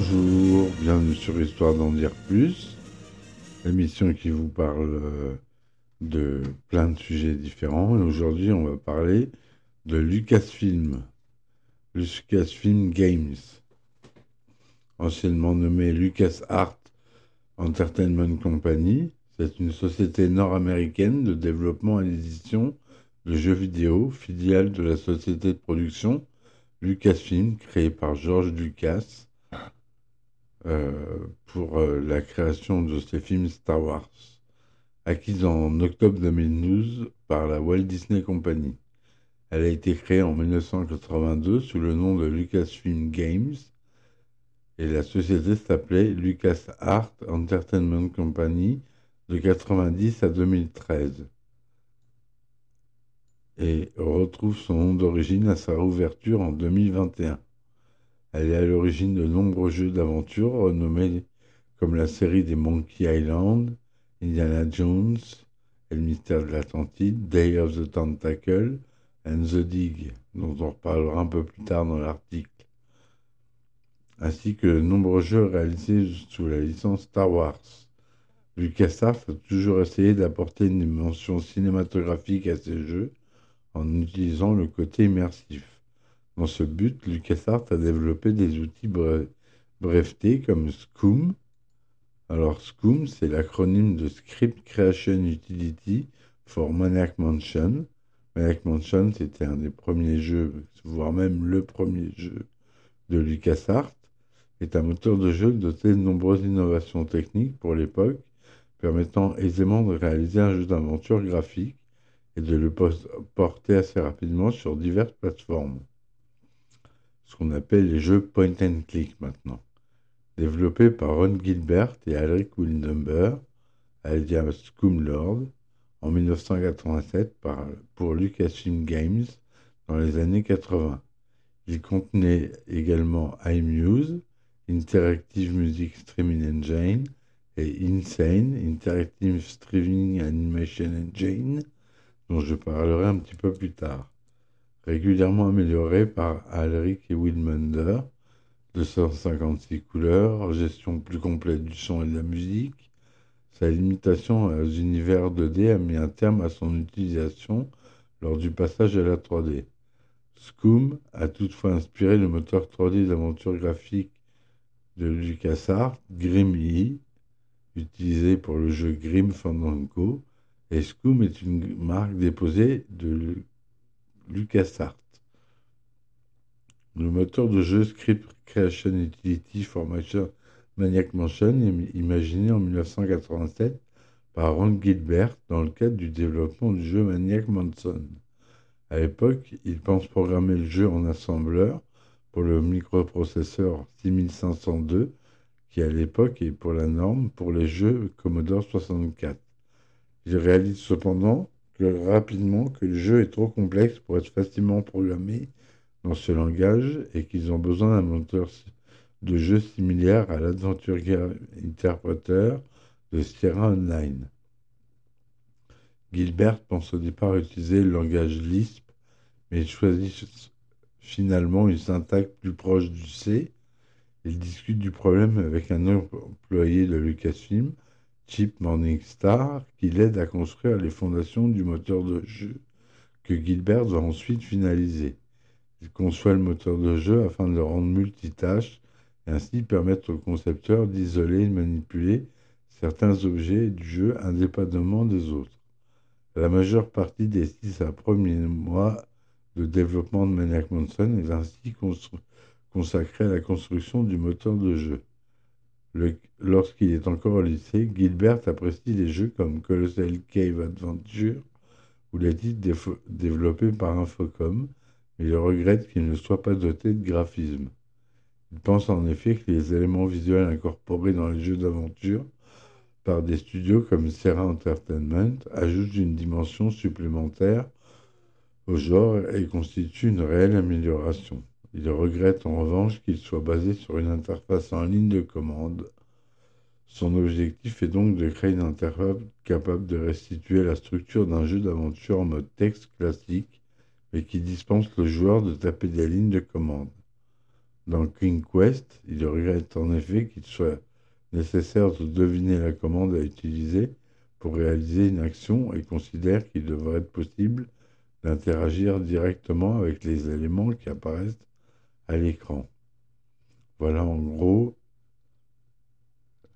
Bonjour, bienvenue sur Histoire d'en dire plus, l'émission qui vous parle euh, de plein de sujets différents. Aujourd'hui, on va parler de Lucasfilm, Lucasfilm Games, anciennement nommé LucasArts Entertainment Company. C'est une société nord-américaine de développement et d'édition de jeux vidéo, filiale de la société de production Lucasfilm, créée par George Lucas pour euh, la création de ces films Star Wars, acquise en octobre 2012 par la Walt Disney Company. Elle a été créée en 1982 sous le nom de Lucasfilm Games et la société s'appelait LucasArts Entertainment Company de 1990 à 2013 et retrouve son nom d'origine à sa réouverture en 2021. Elle est à l'origine de nombreux jeux d'aventure renommés comme la série des Monkey Island, Indiana Jones et le mystère de l'Atlantide, Day of the Tentacle and the Dig, dont on reparlera un peu plus tard dans l'article, ainsi que de nombreux jeux réalisés sous la licence Star Wars. LucasArts a toujours essayé d'apporter une dimension cinématographique à ses jeux en utilisant le côté immersif. Dans ce but, LucasArts a développé des outils brevetés comme SCOOM. Alors SCOOM, c'est l'acronyme de Script Creation Utility for Maniac Mansion. Maniac Mansion, c'était un des premiers jeux, voire même le premier jeu de LucasArts, est un moteur de jeu doté de nombreuses innovations techniques pour l'époque, permettant aisément de réaliser un jeu d'aventure graphique et de le porter assez rapidement sur diverses plateformes ce qu'on appelle les jeux point and click maintenant. Développés par Ron Gilbert et Alric Wildenberg, alias Lord, en 1987 par, pour Lucasfilm Games dans les années 80. Il contenait également iMuse, Interactive Music Streaming Engine et Insane, Interactive Streaming Animation Engine, dont je parlerai un petit peu plus tard régulièrement amélioré par Alric et Wilmender, 256 couleurs, gestion plus complète du son et de la musique. Sa limitation aux univers 2D a mis un terme à son utilisation lors du passage à la 3D. Scoom a toutefois inspiré le moteur 3D d'aventure graphique de LucasArts, Grim E, utilisé pour le jeu Grim Fandango, et Scoom est une marque déposée de LucasArts. Le moteur de jeu Script Creation Utility Formation Maniac Mansion est imaginé en 1987 par Ron Gilbert dans le cadre du développement du jeu Maniac Mansion. À l'époque, il pense programmer le jeu en assembleur pour le microprocesseur 6502 qui à l'époque est pour la norme pour les jeux Commodore 64. Il réalise cependant rapidement que le jeu est trop complexe pour être facilement programmé dans ce langage et qu'ils ont besoin d'un moteur de jeu similaire à l'Adventure Interpreter de Sierra Online. Gilbert pense au départ utiliser le langage Lisp, mais il choisit finalement une syntaxe plus proche du C. Il discute du problème avec un employé de Lucasfilm Chip Morningstar qui l'aide à construire les fondations du moteur de jeu que Gilbert va ensuite finaliser. Il conçoit le moteur de jeu afin de le rendre multitâche et ainsi permettre au concepteur d'isoler et manipuler certains objets du jeu indépendamment des autres. La majeure partie des six premiers mois de développement de Maniac Mansion est ainsi consacrée à la construction du moteur de jeu. Lorsqu'il est encore au lycée, Gilbert apprécie des jeux comme Colossal Cave Adventure ou les titres développés par Infocom, mais il regrette qu'il ne soit pas doté de graphisme. Il pense en effet que les éléments visuels incorporés dans les jeux d'aventure par des studios comme Serra Entertainment ajoutent une dimension supplémentaire au genre et constituent une réelle amélioration. Il regrette en revanche qu'il soit basé sur une interface en ligne de commande. Son objectif est donc de créer une interface capable de restituer la structure d'un jeu d'aventure en mode texte classique, mais qui dispense le joueur de taper des lignes de commande. Dans King Quest, il regrette en effet qu'il soit nécessaire de deviner la commande à utiliser pour réaliser une action et considère qu'il devrait être possible d'interagir directement avec les éléments qui apparaissent à l'écran. Voilà en gros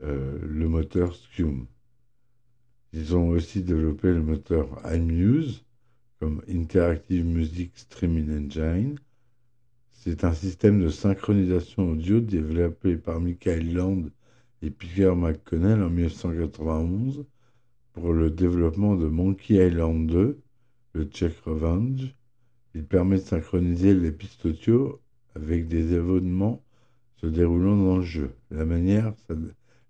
euh, le moteur Scum. Ils ont aussi développé le moteur iMuse comme Interactive Music Streaming Engine. C'est un système de synchronisation audio développé par Michael Land et Peter McConnell en 1991 pour le développement de Monkey Island 2, le Check Revenge. Il permet de synchroniser les pistes audio avec des événements se déroulant dans le jeu. La manière,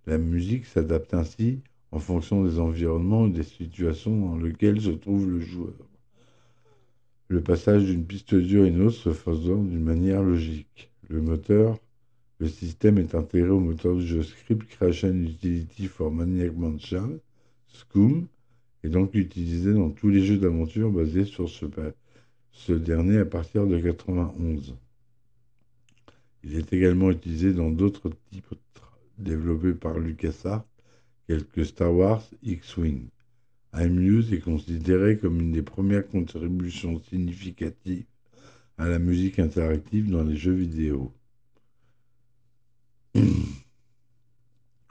la musique s'adapte ainsi en fonction des environnements ou des situations dans lesquelles se trouve le joueur. Le passage d'une piste audio à une autre se faisant d'une manière logique. Le moteur, le système est intégré au moteur du jeu Script Creation Utility for Maniac Mansion, SCUM, et donc utilisé dans tous les jeux d'aventure basés sur ce, ce dernier à partir de 91. Il est également utilisé dans d'autres types développés par LucasArts, quelques Star Wars X-Wing. iMuse est considéré comme une des premières contributions significatives à la musique interactive dans les jeux vidéo.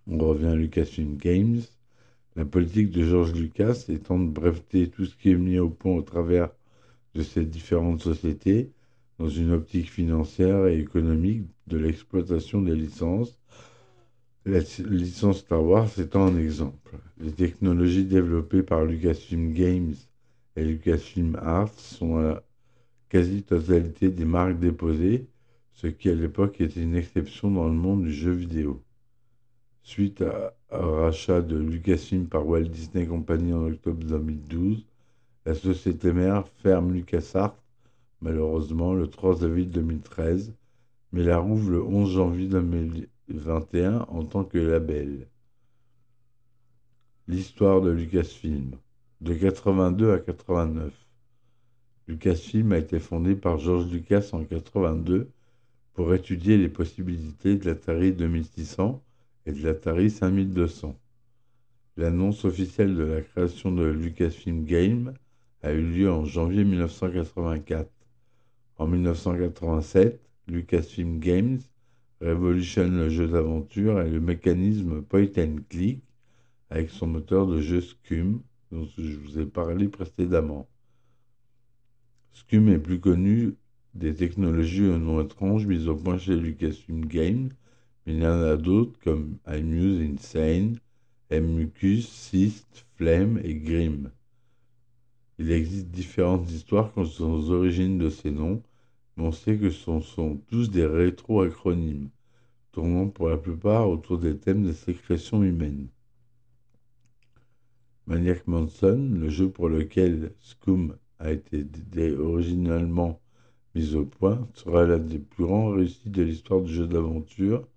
On revient à Lucasfilm Games. La politique de George Lucas étant de breveter tout ce qui est mis au point au travers de ces différentes sociétés dans une optique financière et économique de l'exploitation des licences la licence Star Wars étant un exemple. Les technologies développées par Lucasfilm Games et Lucasfilm Arts sont à la quasi-totalité des marques déposées, ce qui à l'époque était une exception dans le monde du jeu vidéo. Suite au rachat de Lucasfilm par Walt Disney Company en octobre 2012, la société mère ferme LucasArts, malheureusement, le 3 avril 2013, mais la rouvre le 11 janvier 2013 21 en tant que label. L'histoire de Lucasfilm. De 82 à 89. Lucasfilm a été fondé par George Lucas en 82 pour étudier les possibilités de l'Atari 2600 et de l'Atari 5200. L'annonce officielle de la création de Lucasfilm Game a eu lieu en janvier 1984. En 1987, Lucasfilm Games révolutionne le jeu d'aventure et le mécanisme point and click avec son moteur de jeu Scum dont je vous ai parlé précédemment. Scum est plus connu des technologies au nom étrange mises au point chez Lucasfilm Games, mais il y en a d'autres comme iMuse Insane, MUcus, Syst, Flame et Grim. Il existe différentes histoires quant aux origines de ces noms, mais on sait que ce sont tous des rétro-acronymes, tournant pour la plupart autour des thèmes des sécrétions humaines. Maniac Manson, le jeu pour lequel Scum a été originalement mis au point, sera l'un des plus grands réussites de l'histoire du jeu d'aventure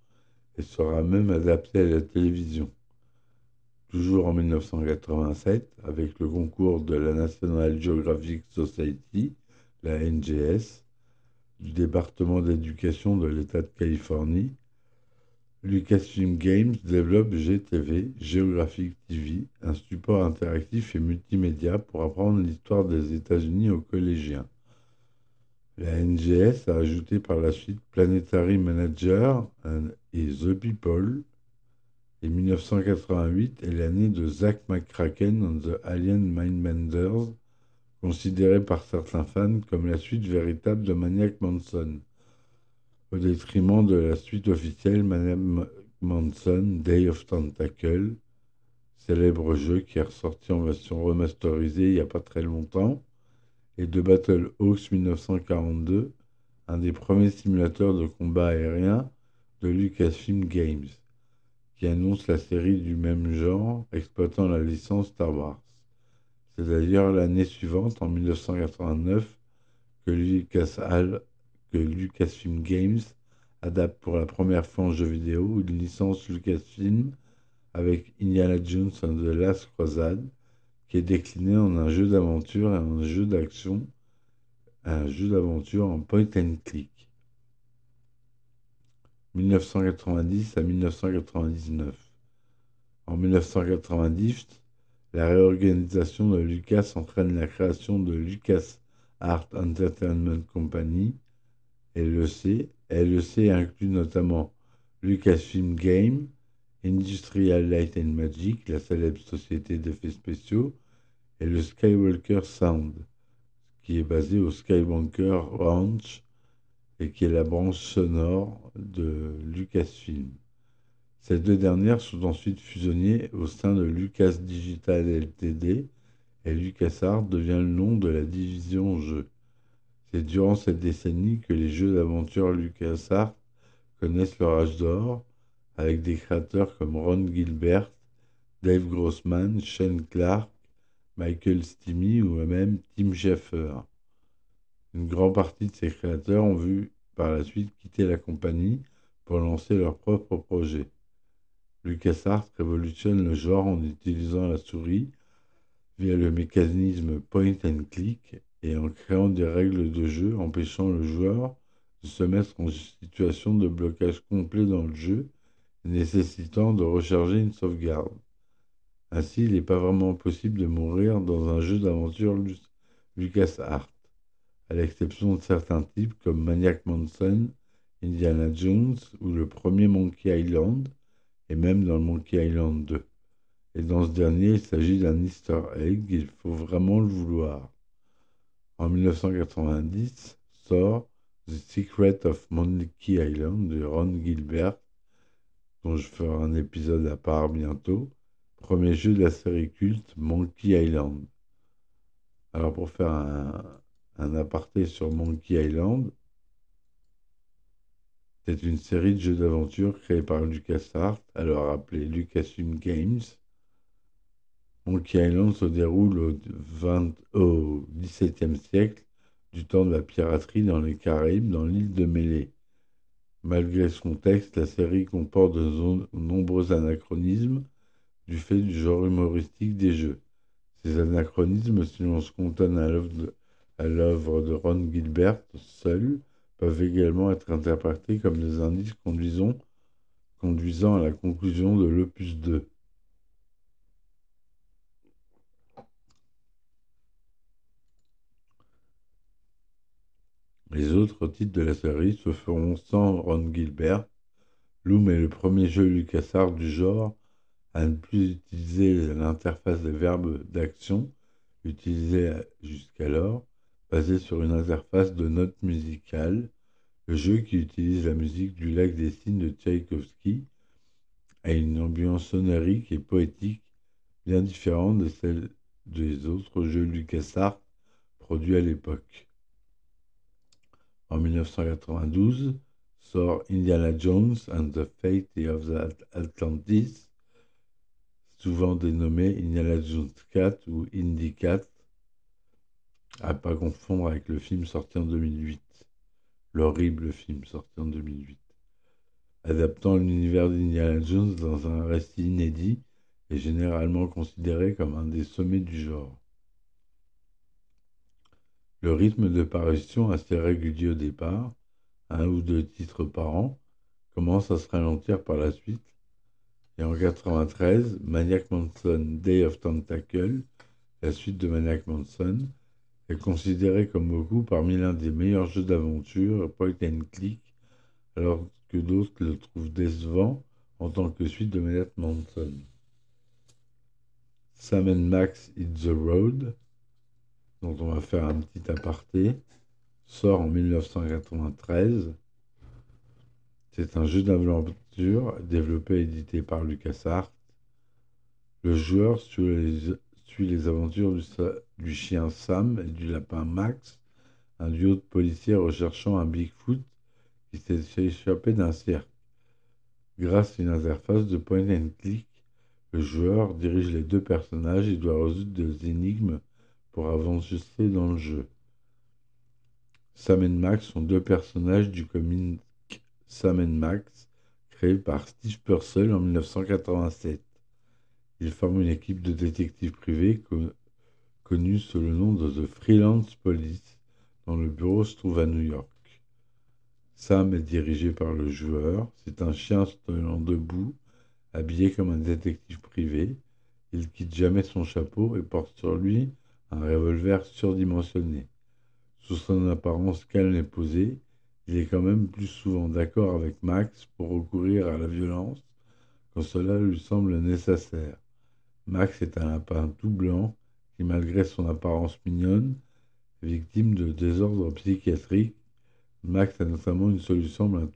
et sera même adapté à la télévision. Toujours en 1987, avec le concours de la National Geographic Society, la NGS, du département d'éducation de l'État de Californie, Lucasfilm Games développe GTV, Geographic TV, un support interactif et multimédia pour apprendre l'histoire des États-Unis aux collégiens. La NGS a ajouté par la suite Planetary Manager et The People. Et 1988 est l'année de Zach McCracken on the Alien Mindbenders, considéré par certains fans comme la suite véritable de Maniac Manson, au détriment de la suite officielle Maniac Manson Day of Tentacle, célèbre jeu qui est ressorti en version remasterisée il n'y a pas très longtemps, et de Battle Hawks 1942, un des premiers simulateurs de combat aérien de Lucasfilm Games, qui annonce la série du même genre exploitant la licence Star Wars. C'est d'ailleurs l'année suivante, en 1989, que, Lucasfilm Games adapte pour la première fois en jeu vidéo une licence Lucasfilm avec Indiana Jones and the Last Crusade, qui est décliné en un jeu d'aventure et un jeu d'action, un jeu d'aventure en point and click. 1990 à 1999. En 1990, la réorganisation de Lucas entraîne la création de Lucas Art Entertainment Company, LEC. LEC inclut notamment Lucasfilm Game, Industrial Light and Magic, la célèbre société d'effets spéciaux, et le Skywalker Sound, qui est basé au Skywalker Ranch et qui est la branche sonore de Lucasfilm. Ces deux dernières sont ensuite fusionnées au sein de Lucas Digital Ltd et LucasArts devient le nom de la division jeux. C'est durant cette décennie que les jeux d'aventure LucasArts connaissent leur âge d'or, avec des créateurs comme Ron Gilbert, Dave Grossman, Shane Clark, Michael Stimmy ou même Tim Schafer. Une grande partie de ces créateurs ont vu par la suite quitter la compagnie pour lancer leur propre projet. LucasArts révolutionne le genre en utilisant la souris via le mécanisme point and click et en créant des règles de jeu empêchant le joueur de se mettre en situation de blocage complet dans le jeu nécessitant de recharger une sauvegarde. Ainsi, il n'est pas vraiment possible de mourir dans un jeu d'aventure LucasArts, à l'exception de certains types comme Maniac Manson, Indiana Jones ou le premier Monkey Island, et même dans le Monkey Island 2. Et dans ce dernier, il s'agit d'un easter egg, il faut vraiment le vouloir. En 1990 sort The Secret of Monkey Island de Ron Gilbert, dont je ferai un épisode à part bientôt, premier jeu de la série culte Monkey Island. Alors pour faire un, un aparté sur Monkey Island, c'est une série de jeux d'aventure créés par LucasArts, alors appelé Lucasfilm Games. Monkey Island se déroule au, 20, au XVIIe siècle, du temps de la piraterie dans les Caraïbes, dans l'île de Mêlée. Malgré son texte, la série comporte de nombreux anachronismes du fait du genre humoristique des jeux. Ces anachronismes, si l'on se contente à l'œuvre de Ron Gilbert seul, peuvent également être interprétés comme des indices conduisant, conduisant à la conclusion de l'opus 2. Les autres titres de la série se feront sans Ron Gilbert. Loom est le premier jeu LucasArts du genre à ne plus utiliser l'interface des verbes d'action utilisée jusqu'alors basé sur une interface de notes musicales. Le jeu qui utilise la musique du lac des signes de Tchaïkovski a une ambiance sonorique et poétique bien différente de celle des autres jeux LucasArts produits à l'époque. En 1992 sort Indiana Jones and the Fate of the Atlantis, souvent dénommé Indiana Jones 4 ou Indy 4 à pas confondre avec le film sorti en 2008, l'horrible film sorti en 2008, adaptant l'univers d'Indiana Jones dans un récit inédit et généralement considéré comme un des sommets du genre. Le rythme de parution assez régulier au départ, un ou deux titres par an, commence à se ralentir par la suite, et en 1993, Maniac Manson Day of Tentacle, la suite de Maniac Manson, est considéré comme beaucoup parmi l'un des meilleurs jeux d'aventure point and click, alors que d'autres le trouvent décevant en tant que suite de Maniac Manson. Sam Max Hit the Road, dont on va faire un petit aparté, sort en 1993. C'est un jeu d'aventure développé et édité par LucasArts. Le joueur suit les, les aventures du, du chien Sam et du lapin Max, un duo de policiers recherchant un Bigfoot qui s'est échappé d'un cirque. Grâce à une interface de point and click, le joueur dirige les deux personnages et doit résoudre des énigmes pour avancer dans le jeu. Sam et Max sont deux personnages du comic Sam et Max, créé par Steve Purcell en 1987. Ils forment une équipe de détectives privés connu sous le nom de The Freelance Police, dont le bureau se trouve à New York. Sam est dirigé par le joueur. C'est un chien se tenant debout, habillé comme un détective privé. Il quitte jamais son chapeau et porte sur lui un revolver surdimensionné. Sous son apparence calme et posée, il est quand même plus souvent d'accord avec Max pour recourir à la violence quand cela lui semble nécessaire. Max est un lapin tout blanc qui, malgré son apparence mignonne, est victime de désordres psychiatriques. Max a notamment une solution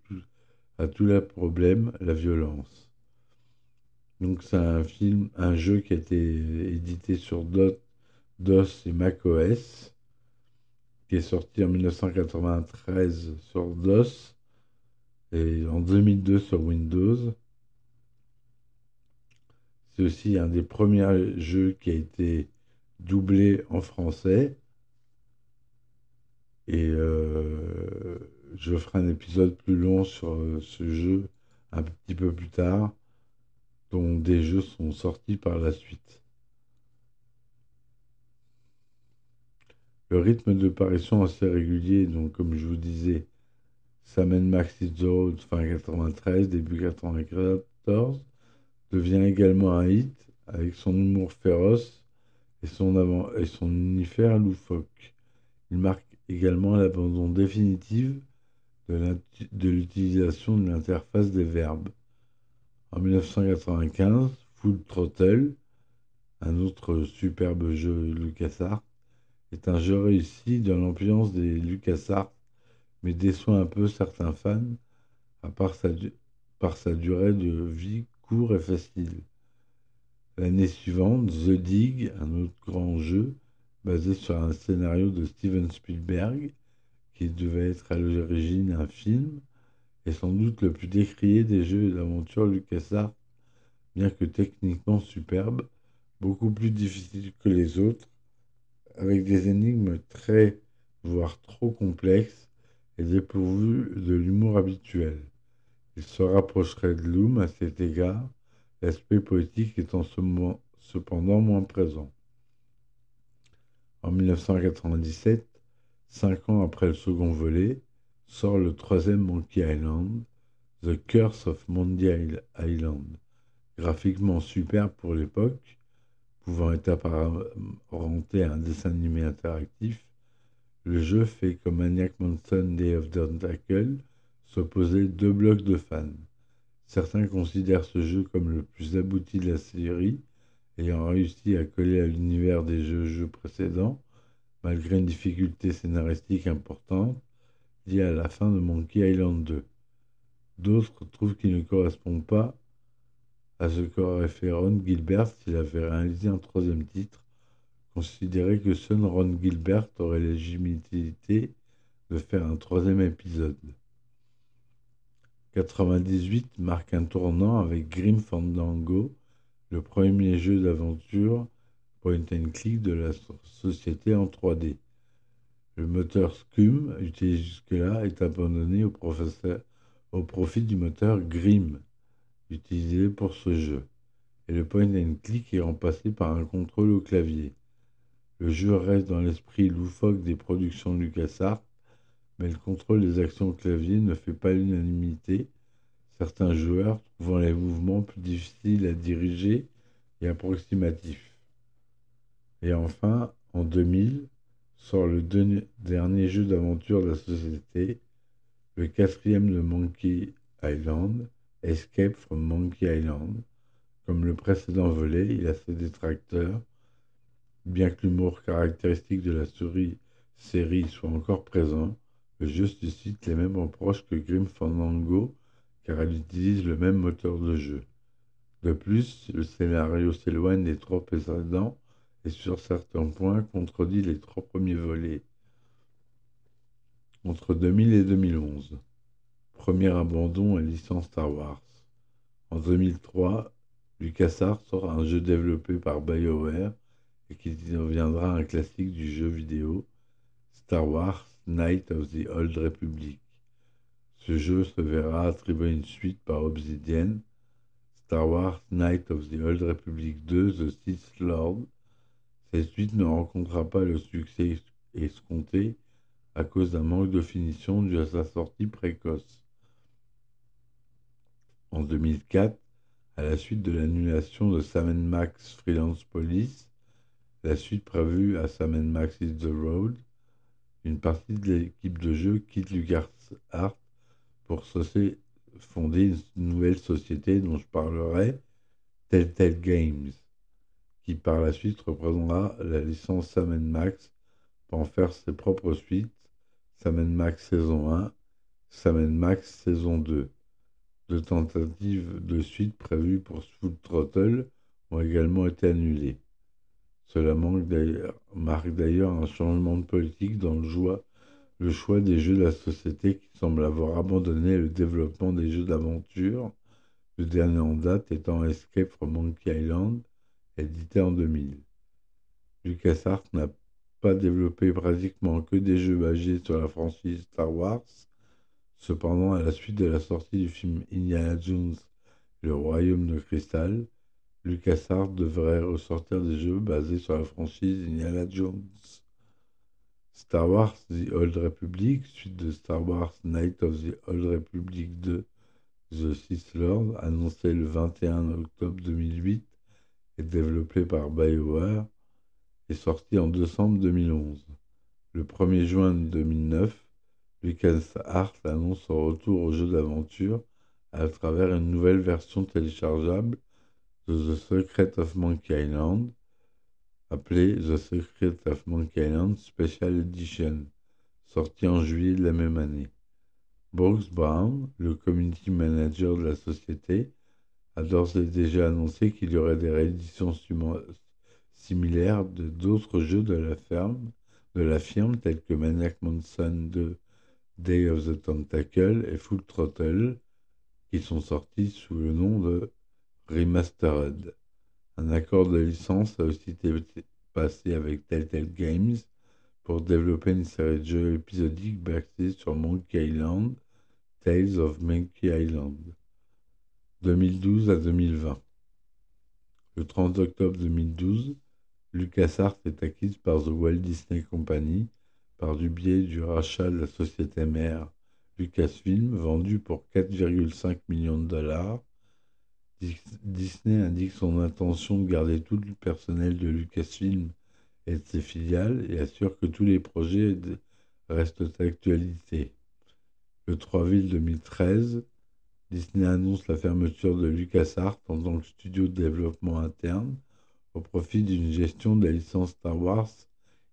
à tous les problèmes, la violence. Donc c'est un film, un jeu qui a été édité sur DOS et macOS qui est sorti en 1993 sur DOS et en 2002 sur Windows. C'est aussi un des premiers jeux qui a été doublé en français. Et euh, je ferai un épisode plus long sur euh, ce jeu un petit peu plus tard, dont des jeux sont sortis par la suite. Le rythme de parution assez régulier, donc comme je vous disais, ça mène Max It's fin 93, début 94, devient également un hit avec son humour féroce et son, avant, et son univers loufoque. Il marque également l'abandon définitive de l'utilisation de l'interface des verbes. En 1995, Full Throttle, un autre superbe jeu LucasArts, est un jeu réussi dans l'ambiance des LucasArts, mais déçoit un peu certains fans à part sa, par sa durée de vie et facile. L'année suivante, The Dig, un autre grand jeu basé sur un scénario de Steven Spielberg, qui devait être à l'origine un film, est sans doute le plus décrié des jeux d'aventure LucasArts, bien que techniquement superbe, beaucoup plus difficile que les autres, avec des énigmes très, voire trop complexes et dépourvues de l'humour habituel. Il se rapprocherait de Loom à cet égard, l'aspect poétique étant cependant moins présent. En 1997, cinq ans après le second volet, sort le troisième Monkey Island, The Curse of Monkey Island, graphiquement superbe pour l'époque, pouvant être apparenté à un dessin animé interactif, le jeu fait comme Maniac Mansion Day of the Tentacle s'opposer deux blocs de fans. Certains considèrent ce jeu comme le plus abouti de la série, ayant réussi à coller à l'univers des jeux, jeux précédents, malgré une difficulté scénaristique importante liée à la fin de Monkey Island 2. D'autres trouvent qu'il ne correspond pas à ce qu'aurait fait Ron Gilbert s'il avait réalisé un troisième titre, considéré que seul Ron Gilbert aurait légitimité de faire un troisième épisode. 98 marque un tournant avec Grim Fandango, le premier jeu d'aventure point and click de la société en 3D. Le moteur Scum, utilisé jusque-là, est abandonné au, profit du moteur Grim, utilisé pour ce jeu, et le point and click est remplacé par un contrôle au clavier. Le jeu reste dans l'esprit loufoque des productions LucasArts, mais le contrôle des actions au clavier ne fait pas l'unanimité, certains joueurs trouvant les mouvements plus difficiles à diriger et approximatifs. Et enfin, en 2000, sort le dernier jeu d'aventure de la société, le quatrième de Monkey Island, Escape from Monkey Island. Comme le précédent volet, il a ses détracteurs, bien que l'humour caractéristique de la série soit encore présent, le jeu suscite les mêmes reproches que Grim Fandango, car elle utilise le même moteur de jeu. De plus, le scénario s'éloigne des trois précédents et sur certains points contredit les trois premiers volets. Entre 2000 et 2011 premier abandon à licence Star Wars. En 2003, LucasArts sort un jeu développé par BioWare et qui deviendra un classique du jeu vidéo, Star Wars Night of the Old Republic. Ce jeu se verra attribuer une suite par Obsidian, Star Wars Night of the Old Republic 2 The Sith Lord. Cette suite ne rencontrera pas le succès escompté à cause d'un manque de finition dû à sa sortie précoce. En 2004, à la suite de l'annulation de Sam Max Freelance Police, la suite prévue à Sam Max Is the Road, une partie de l'équipe de jeu quitte LucasArts pour fonder une nouvelle société dont je parlerai, Telltale Games, qui par la suite reprendra la licence Sam Max pour en faire ses propres suites, Sam Max saison 1, Sam Max saison 2. Deux tentatives de suite prévues pour Full Throttle ont également été annulées. Cela marque d'ailleurs un changement de politique dans le, choix des jeux de la société qui semble avoir abandonné le développement des jeux d'aventure, le dernier en date étant Escape from Monkey Island, édité en 2000. LucasArts n'a pas développé pratiquement que des jeux basés sur la franchise Star Wars. Cependant, à la suite de la sortie du film Indiana Jones, Le Royaume de Cristal, LucasArts devrait ressortir des jeux basés sur la franchise Indiana Jones. Star Wars The Old Republic, suite de Star Wars Night of the Old Republic 2 The Sith Lord, annoncé le 21 octobre 2008 et développé par BioWare, est sorti en décembre 2011. Le 1er juin 2009, LucasArts annonce son retour au jeu d'aventure à travers une nouvelle version téléchargeable The Secret of Monkey Island, appelé The Secret of Monkey Island Special Edition, sorti en juillet de la même année. Brooks Brown, le community manager de la société, a d'ores et déjà annoncé qu'il y aurait des rééditions similaires d'autres jeux de la, ferme, de la firme tels que Maniac Mansion 2, Day of the Tentacle et Full Throttle, qui sont sortis sous le nom de Remastered. Un accord de licence a aussi été passé avec Telltale Games pour développer une série de jeux épisodiques basés sur Monkey Island, Tales of Monkey Island. 2012 à 2020. Le 30 octobre 2012, LucasArts est acquise par The Walt Disney Company par du biais du rachat de la société mère Lucasfilm vendue pour 4,5 millions de dollars Disney indique son intention de garder tout le personnel de Lucasfilm et de ses filiales et assure que tous les projets restent d'actualité. Le 3 avril 2013, Disney annonce la fermeture de LucasArts en tant que studio de développement interne au profit d'une gestion des licences Star Wars,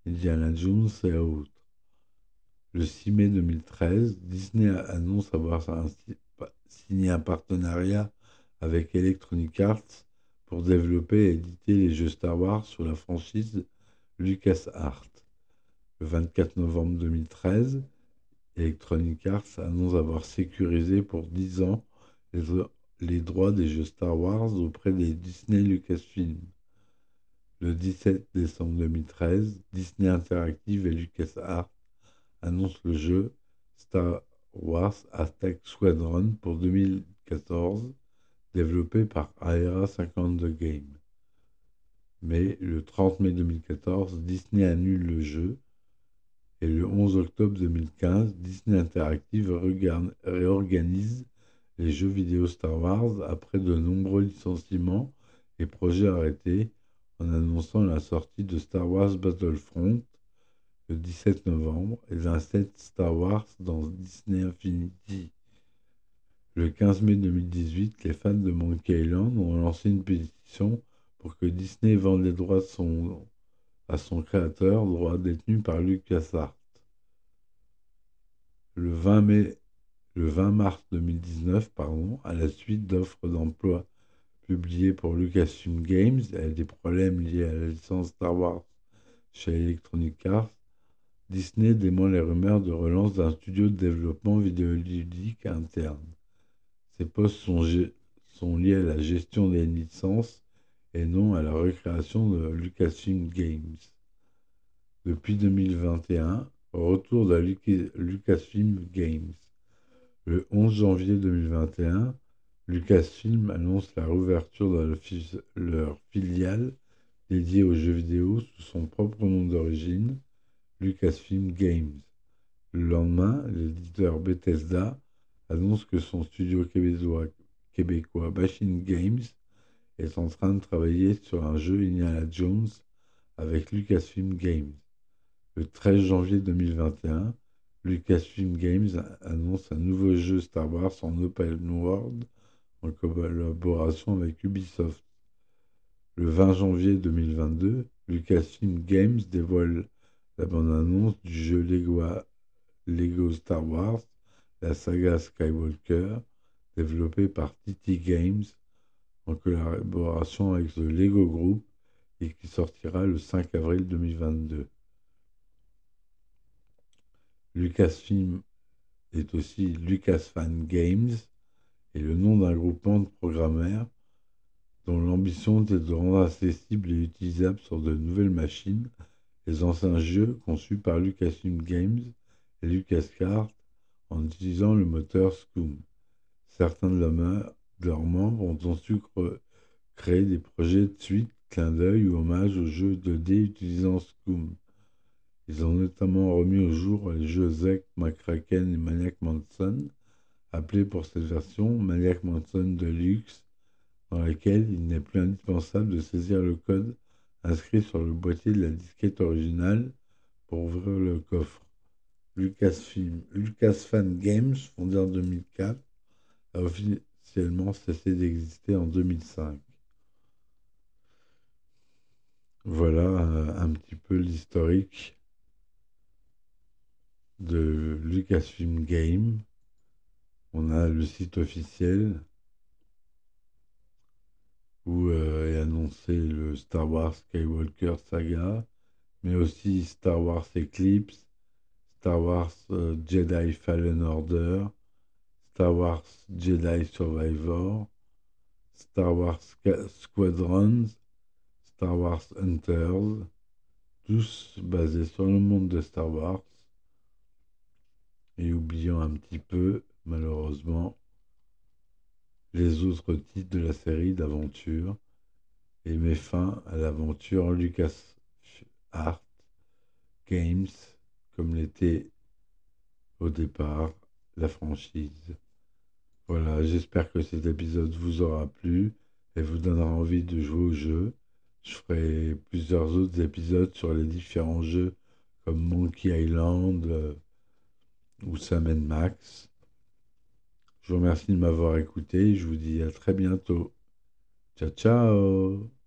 Indiana Jones et autres. Le 6 mai 2013, Disney annonce avoir signé un partenariat avec Electronic Arts pour développer et éditer les jeux Star Wars sur la franchise LucasArts. Le 24 novembre 2013, Electronic Arts annonce avoir sécurisé pour 10 ans les, droits des jeux Star Wars auprès des Disney Lucasfilm. Le 17 décembre 2013, Disney Interactive et LucasArts annoncent le jeu Star Wars Attack Squadron pour 2014 développé par Aera 52 Games. Mais le 30 mai 2014, Disney annule le jeu et le 11 octobre 2015, Disney Interactive réorganise les jeux vidéo Star Wars après de nombreux licenciements et projets arrêtés en annonçant la sortie de Star Wars Battlefront le 17 novembre et d'un set Star Wars dans Disney Infinity le 15 mai 2018, les fans de Monkey Island ont lancé une pétition pour que Disney vende les droits à son créateur, droits détenus par LucasArts. Le 20, mai, le 20 mars 2019, pardon, à la suite d'offres d'emploi publiées pour Lucasfilm Games et des problèmes liés à la licence Star Wars chez Electronic Arts, Disney dément les rumeurs de relance d'un studio de développement vidéoludique interne. Ces postes sont, liés à la gestion des licences et non à la recréation de Lucasfilm Games. Depuis 2021, retour de Lucasfilm Games. Le 11 janvier 2021, Lucasfilm annonce la réouverture de leur filiale dédiée aux jeux vidéo sous son propre nom d'origine, Lucasfilm Games. Le lendemain, l'éditeur Bethesda annonce que son studio québécois, québécois Machine Games est en train de travailler sur un jeu Indiana Jones avec Lucasfilm Games. Le 13 janvier 2021, Lucasfilm Games annonce un nouveau jeu Star Wars en open world en collaboration avec Ubisoft. Le 20 janvier 2022, Lucasfilm Games dévoile la bande-annonce du jeu Lego, Lego Star Wars, la saga Skywalker, développé par TT Games en collaboration avec le Lego Group et qui sortira le 5 avril 2022. Lucasfilm est aussi Lucasfan Games et le nom d'un groupement de programmeurs dont l'ambition est de rendre accessibles et utilisables sur de nouvelles machines les anciens jeux conçus par Lucasfilm Games et LucasArts en utilisant le moteur Scum. Certains de leurs membres ont ensuite créé des projets de suite, clin d'œil ou hommage aux jeux 2D utilisant Scum. Ils ont notamment remis au jour les jeux Zek, McCracken et Maniac Manson, appelés pour cette version Maniac Manson Deluxe, dans laquelle il n'est plus indispensable de saisir le code inscrit sur le boîtier de la disquette originale pour ouvrir le coffre. Lucasfilm, Lucasfan Games, fondé en 2004, a officiellement cessé d'exister en 2005. Voilà euh, un petit peu l'historique de Lucasfilm Game. On a le site officiel où euh, est annoncé le Star Wars Skywalker Saga, mais aussi Star Wars Eclipse, Star Wars euh, Jedi Fallen Order, Star Wars Jedi Survivor, Star Wars Squadrons, Star Wars Hunters, tous basés sur le monde de Star Wars. Et oubliant un petit peu, malheureusement, les autres titres de la série d'aventure et met fin à l'aventure Lucas Art Games comme l'était au départ la franchise. Voilà, j'espère que cet épisode vous aura plu et vous donnera envie de jouer au jeu. Je ferai plusieurs autres épisodes sur les différents jeux comme Monkey Island, euh, ou Sam Max. Je vous remercie de m'avoir écouté. Je vous dis à très bientôt. Ciao, ciao